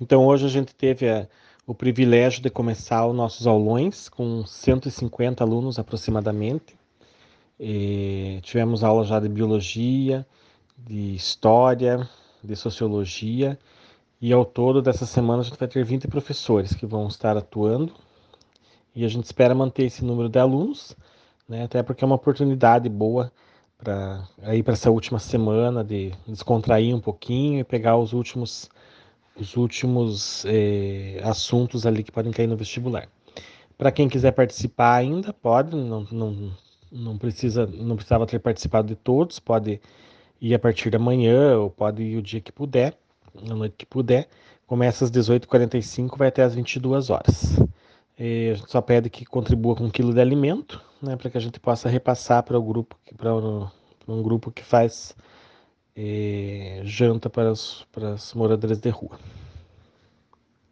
Então hoje a gente teve a, o privilégio de começar os nossos aulões com 150 alunos aproximadamente. E tivemos aula já de biologia, de história, de sociologia. E ao todo dessa semana a gente vai ter 20 professores que vão estar atuando. E a gente espera manter esse número de alunos, né, até porque é uma oportunidade boa para aí para essa última semana de descontrair um pouquinho e pegar os últimos os últimos eh, assuntos ali que podem cair no vestibular. Para quem quiser participar ainda, pode, não, não, não, precisa, não precisava ter participado de todos, pode ir a partir da manhã ou pode ir o dia que puder, na noite que puder. Começa às 18h45, vai até às 22 horas. E a gente só pede que contribua com um quilo de alimento, né, para que a gente possa repassar para o grupo, para um grupo que faz janta para os, para os moradores de rua.